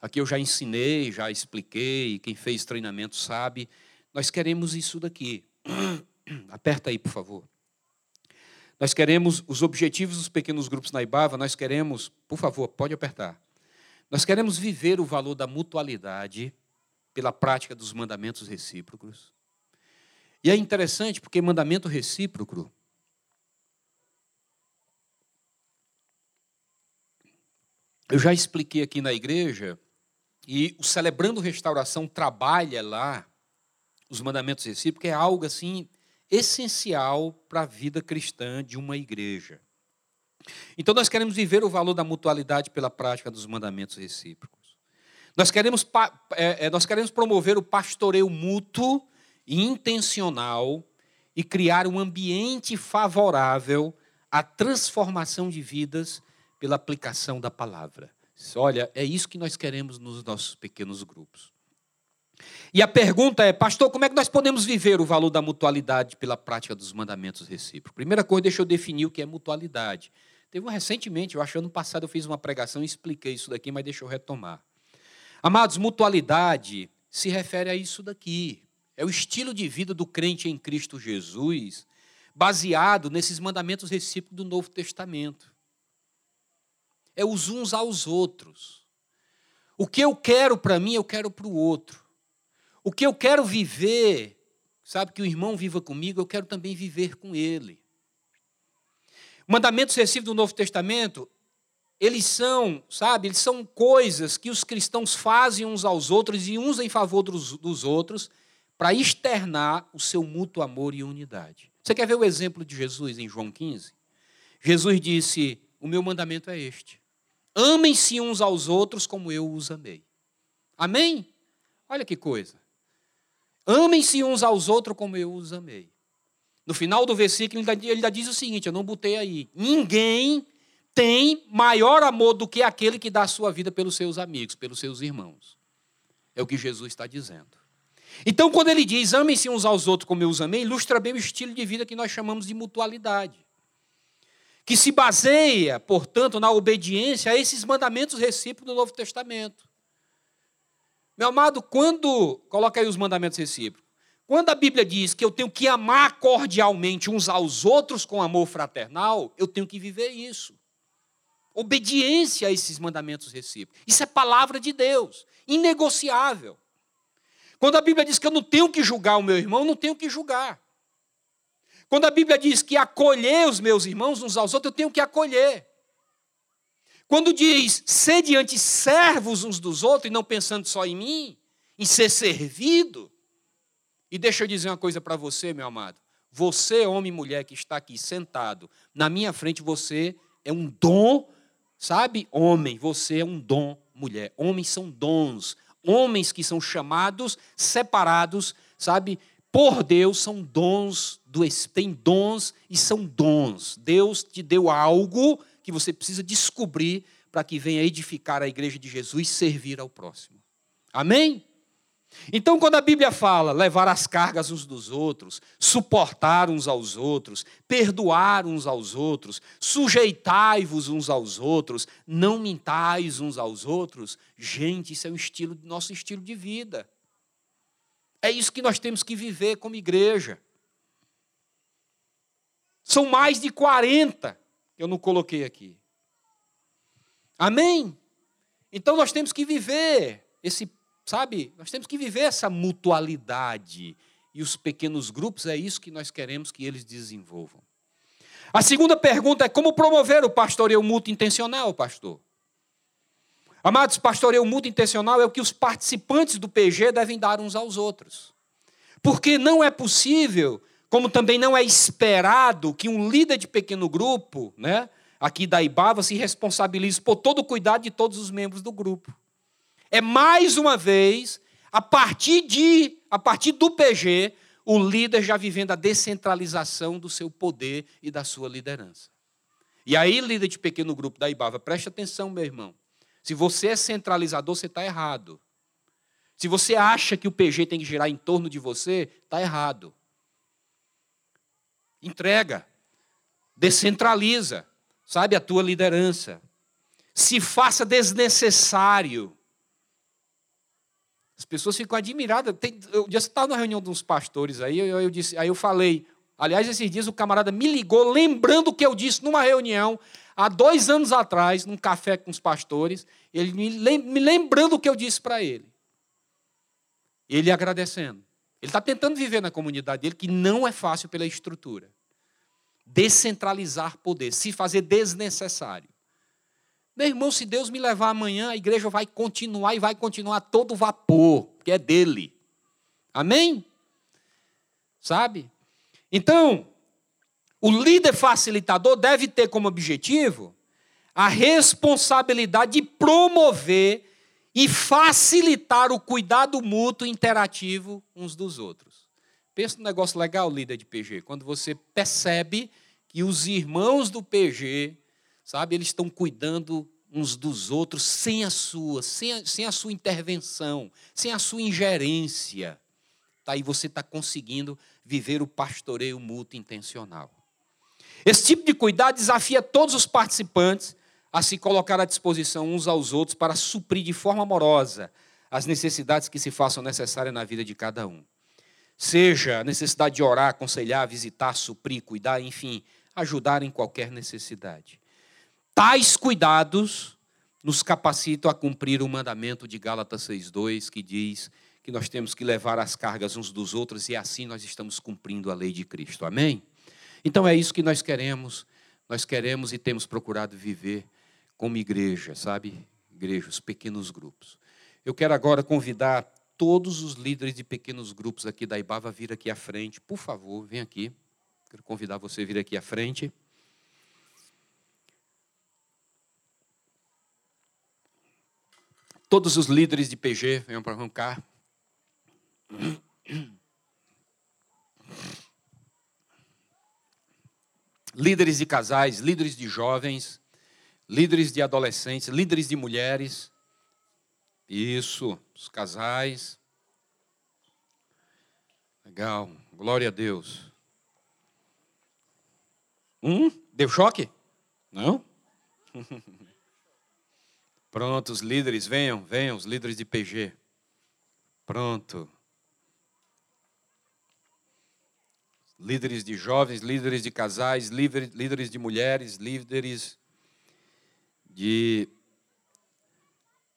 S1: Aqui eu já ensinei, já expliquei, quem fez treinamento sabe. Nós queremos isso daqui. Aperta aí, por favor. Nós queremos os objetivos dos pequenos grupos na Ibava, nós queremos, por favor, pode apertar. Nós queremos viver o valor da mutualidade pela prática dos mandamentos recíprocos. E é interessante porque mandamento recíproco eu já expliquei aqui na igreja, e o Celebrando Restauração trabalha lá os mandamentos recíprocos, é algo assim essencial para a vida cristã de uma igreja. Então nós queremos viver o valor da mutualidade pela prática dos mandamentos recíprocos. Nós queremos, é, é, nós queremos promover o pastoreio mútuo intencional e criar um ambiente favorável à transformação de vidas pela aplicação da palavra. Olha, é isso que nós queremos nos nossos pequenos grupos. E a pergunta é, pastor, como é que nós podemos viver o valor da mutualidade pela prática dos mandamentos recíprocos? Primeira coisa, deixa eu definir o que é mutualidade. Teve um recentemente, eu acho ano passado eu fiz uma pregação e expliquei isso daqui, mas deixa eu retomar. Amados, mutualidade se refere a isso daqui. É o estilo de vida do crente em Cristo Jesus, baseado nesses mandamentos recíprocos do Novo Testamento é os uns aos outros. O que eu quero para mim, eu quero para o outro. O que eu quero viver, sabe, que o irmão viva comigo, eu quero também viver com ele. Mandamentos recíprocos do Novo Testamento, eles são, sabe, eles são coisas que os cristãos fazem uns aos outros e uns em favor dos, dos outros para externar o seu mútuo amor e unidade. Você quer ver o exemplo de Jesus em João 15? Jesus disse: O meu mandamento é este: Amem-se uns aos outros como eu os amei. Amém? Olha que coisa. Amem-se uns aos outros como eu os amei. No final do versículo, ele ainda diz o seguinte: eu não botei aí. Ninguém tem maior amor do que aquele que dá a sua vida pelos seus amigos, pelos seus irmãos. É o que Jesus está dizendo. Então, quando ele diz amem-se uns aos outros como eu os amei, ilustra bem o estilo de vida que nós chamamos de mutualidade. Que se baseia, portanto, na obediência a esses mandamentos recíprocos do Novo Testamento. Meu amado, quando. Coloca aí os mandamentos recíprocos. Quando a Bíblia diz que eu tenho que amar cordialmente uns aos outros com amor fraternal, eu tenho que viver isso. Obediência a esses mandamentos recíprocos. Isso é palavra de Deus, inegociável. Quando a Bíblia diz que eu não tenho que julgar o meu irmão, eu não tenho que julgar. Quando a Bíblia diz que acolher os meus irmãos uns aos outros, eu tenho que acolher. Quando diz ser diante servos uns dos outros e não pensando só em mim, em ser servido. E deixa eu dizer uma coisa para você, meu amado. Você, homem e mulher que está aqui sentado, na minha frente, você é um dom, sabe? Homem, você é um dom, mulher. Homens são dons. Homens que são chamados, separados, sabe? Por Deus, são dons do tem dons e são dons. Deus te deu algo que você precisa descobrir para que venha edificar a igreja de Jesus e servir ao próximo. Amém? Então, quando a Bíblia fala levar as cargas uns dos outros, suportar uns aos outros, perdoar uns aos outros, sujeitai-vos uns aos outros, não mintais uns aos outros, gente, isso é um estilo, nosso estilo de vida. É isso que nós temos que viver como igreja. São mais de 40 eu não coloquei aqui. Amém? Então nós temos que viver esse, sabe? Nós temos que viver essa mutualidade. E os pequenos grupos é isso que nós queremos que eles desenvolvam. A segunda pergunta é como promover o pastoreio mútuo intencional, pastor? Amados, pastoreio mútuo intencional é o que os participantes do PG devem dar uns aos outros. Porque não é possível como também não é esperado que um líder de pequeno grupo, né, aqui da Ibava, se responsabilize por todo o cuidado de todos os membros do grupo. É mais uma vez, a partir de, a partir do PG, o líder já vivendo a descentralização do seu poder e da sua liderança. E aí, líder de pequeno grupo da Ibava, preste atenção, meu irmão. Se você é centralizador, você está errado. Se você acha que o PG tem que girar em torno de você, está errado. Entrega. Descentraliza, sabe, a tua liderança. Se faça desnecessário. As pessoas ficam admiradas. Tem, eu já estava na reunião de uns pastores aí, eu, eu, disse, aí eu falei. Aliás, esses dias o camarada me ligou, lembrando o que eu disse numa reunião, há dois anos atrás, num café com os pastores, ele me, me lembrando o que eu disse para ele. Ele agradecendo. Ele está tentando viver na comunidade dele, que não é fácil pela estrutura. Descentralizar poder, se fazer desnecessário. Meu irmão, se Deus me levar amanhã, a igreja vai continuar e vai continuar todo vapor, que é dele. Amém? Sabe? Então, o líder facilitador deve ter como objetivo a responsabilidade de promover e facilitar o cuidado mútuo interativo uns dos outros. Pensa num negócio legal, líder de PG, quando você percebe que os irmãos do PG, sabe, eles estão cuidando uns dos outros sem a sua, sem a, sem a sua intervenção, sem a sua ingerência. Tá, aí você está conseguindo viver o pastoreio mútuo intencional. Esse tipo de cuidado desafia todos os participantes a se colocar à disposição uns aos outros para suprir de forma amorosa as necessidades que se façam necessárias na vida de cada um. Seja a necessidade de orar, aconselhar, visitar, suprir, cuidar, enfim, ajudar em qualquer necessidade. Tais cuidados nos capacitam a cumprir o mandamento de Gálatas 6,2, que diz que nós temos que levar as cargas uns dos outros e assim nós estamos cumprindo a lei de Cristo. Amém? Então é isso que nós queremos, nós queremos e temos procurado viver como igreja, sabe? Igreja, os pequenos grupos. Eu quero agora convidar todos os líderes de pequenos grupos aqui da Ibava a vir aqui à frente. Por favor, vem aqui. Quero convidar você a vir aqui à frente. Todos os líderes de PG, venham para cá. Líderes de casais, líderes de jovens, líderes de adolescentes, líderes de mulheres. Isso, os casais. Legal. Glória a Deus. Hum? Deu choque? Não? Pronto, os líderes, venham, venham, os líderes de PG. Pronto. Líderes de jovens, líderes de casais, líderes de mulheres, líderes de.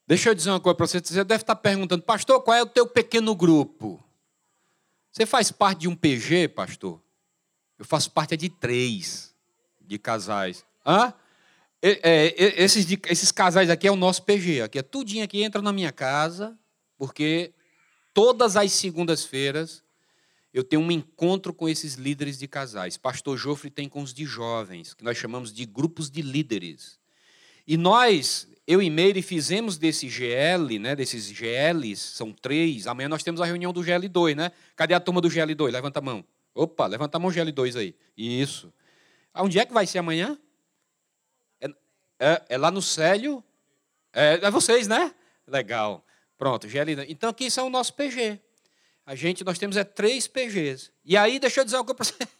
S1: Deixa eu dizer uma coisa para você. Você deve estar perguntando, pastor, qual é o teu pequeno grupo? Você faz parte de um PG, pastor? Eu faço parte de três de casais. Hã? É, é, esses, esses casais aqui é o nosso PG. Aqui é tudinho que entra na minha casa, porque todas as segundas-feiras eu tenho um encontro com esses líderes de casais. Pastor Jofre tem com os de jovens, que nós chamamos de grupos de líderes. E nós, eu e Meire, fizemos desse GL, né, desses GLs, são três. Amanhã nós temos a reunião do GL2, né? Cadê a turma do GL2? Levanta a mão. Opa, levanta a mão GL2 aí. Isso. Onde é que vai ser amanhã? É, é, é lá no Célio? É, é, vocês, né? Legal. Pronto, GL2. Então aqui são o nosso PG. A gente, nós temos é três PGs. E aí, deixa eu dizer uma coisa para você.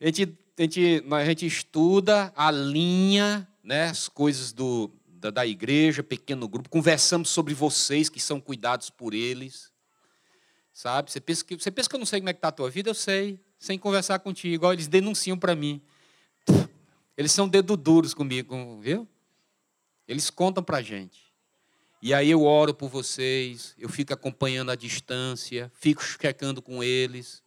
S1: A gente, a, gente, a gente estuda a linha, né, as coisas do, da, da igreja, pequeno grupo, conversamos sobre vocês que são cuidados por eles. Sabe? Você pensa que, você pensa que eu não sei como é que está a tua vida? Eu sei, sem conversar contigo. Igual eles denunciam para mim. Eles são dedo duros comigo, viu? Eles contam para a gente. E aí eu oro por vocês, eu fico acompanhando à distância, fico checando com eles.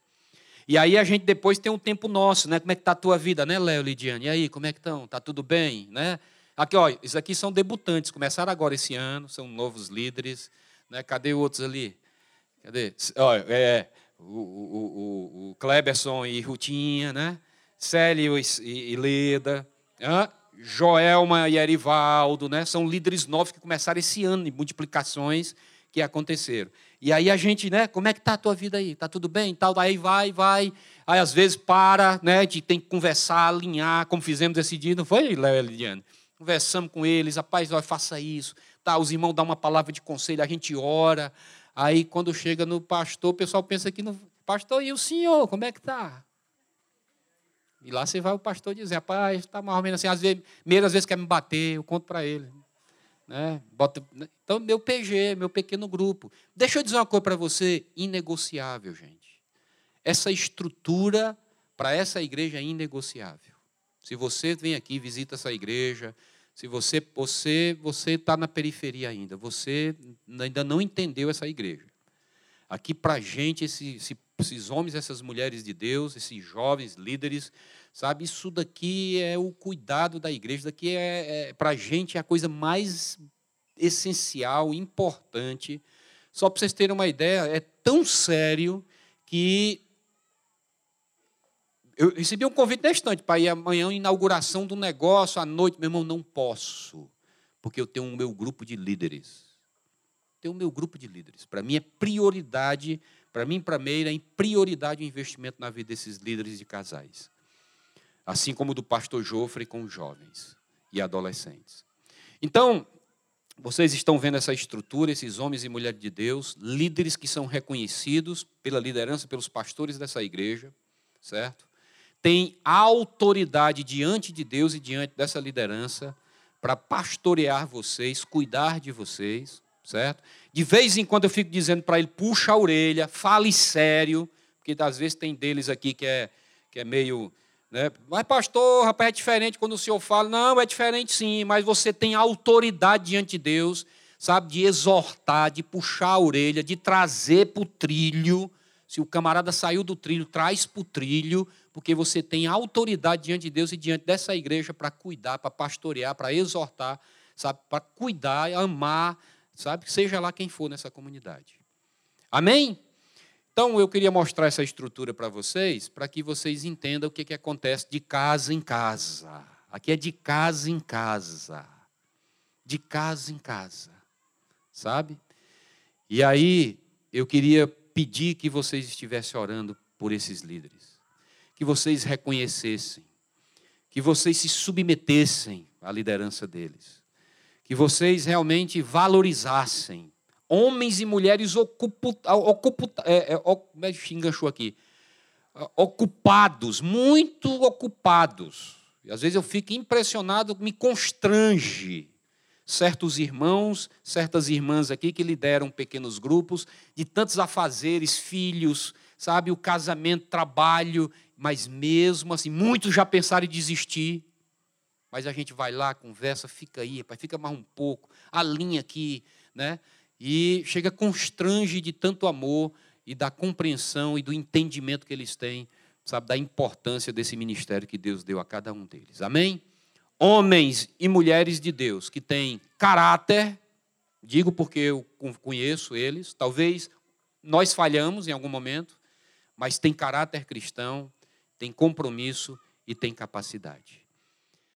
S1: E aí a gente depois tem um tempo nosso, né? Como é que está a tua vida, né, Léo, Lidiane? E aí, como é que estão? Tá tudo bem, né? Aqui, ó, isso aqui são debutantes, começaram agora esse ano, são novos líderes, né? Cadê outros ali? Cadê? Ó, é, o, o, o, o Kleberson e Rutinha, né? Célio e, Leda. Hã? Joelma e Erivaldo, né? São líderes novos que começaram esse ano de multiplicações que aconteceram. E aí a gente, né? Como é que tá a tua vida aí? Tá tudo bem? Tal, aí vai, vai. Aí às vezes para, né? De tem que conversar, alinhar, como fizemos esse dia, não foi, Léo Eliane? Conversamos com eles, rapaz, ó, faça isso. Tá, os irmãos dão uma palavra de conselho, a gente ora. Aí quando chega no pastor, o pessoal pensa que no pastor e o senhor, como é que tá? E lá você vai o pastor dizer, rapaz, está mais ou menos assim, às vezes, primeiras vezes quer me bater, eu conto para ele. Né? Bota, né? então, meu PG, meu pequeno grupo. Deixa eu dizer uma coisa para você, inegociável, gente. Essa estrutura para essa igreja é inegociável. Se você vem aqui, visita essa igreja, se você você você está na periferia ainda, você ainda não entendeu essa igreja. Aqui para a gente, esse, esse esses homens, essas mulheres de Deus, esses jovens líderes, sabe? Isso daqui é o cuidado da igreja, isso daqui é, é para a gente é a coisa mais essencial, importante. Só para vocês terem uma ideia, é tão sério que eu recebi um convite na estante para ir amanhã inauguração do negócio à noite. Meu irmão, não posso, porque eu tenho o meu grupo de líderes. Tenho o meu grupo de líderes. Para mim é prioridade para mim, para Meira, é prioridade o investimento na vida desses líderes de casais. Assim como do pastor Jofre com os jovens e adolescentes. Então, vocês estão vendo essa estrutura, esses homens e mulheres de Deus, líderes que são reconhecidos pela liderança, pelos pastores dessa igreja, certo? Tem autoridade diante de Deus e diante dessa liderança para pastorear vocês, cuidar de vocês, certo? De vez em quando eu fico dizendo para ele, puxa a orelha, fale sério, porque às vezes tem deles aqui que é, que é meio. Né? Mas, pastor, rapaz, é diferente quando o senhor fala. Não, é diferente sim, mas você tem autoridade diante de Deus, sabe, de exortar, de puxar a orelha, de trazer para o trilho. Se o camarada saiu do trilho, traz para o trilho, porque você tem autoridade diante de Deus e diante dessa igreja para cuidar, para pastorear, para exortar, sabe, para cuidar, amar, sabe? Seja lá quem for nessa comunidade. Amém? Então, eu queria mostrar essa estrutura para vocês, para que vocês entendam o que, que acontece de casa em casa. Aqui é de casa em casa. De casa em casa. Sabe? E aí, eu queria pedir que vocês estivessem orando por esses líderes. Que vocês reconhecessem. Que vocês se submetessem à liderança deles que vocês realmente valorizassem homens e mulheres é, é, é aqui? Ocupados, muito ocupados. E às vezes eu fico impressionado, me constrange certos irmãos, certas irmãs aqui que lideram pequenos grupos, de tantos afazeres, filhos, sabe, o casamento, trabalho, mas mesmo assim, muitos já pensaram em desistir. Mas a gente vai lá, conversa, fica aí, pai, fica mais um pouco, alinha aqui, né? E chega constrange de tanto amor e da compreensão e do entendimento que eles têm, sabe, da importância desse ministério que Deus deu a cada um deles. Amém? homens e mulheres de Deus que têm caráter, digo porque eu conheço eles, talvez nós falhamos em algum momento, mas tem caráter cristão, tem compromisso e tem capacidade.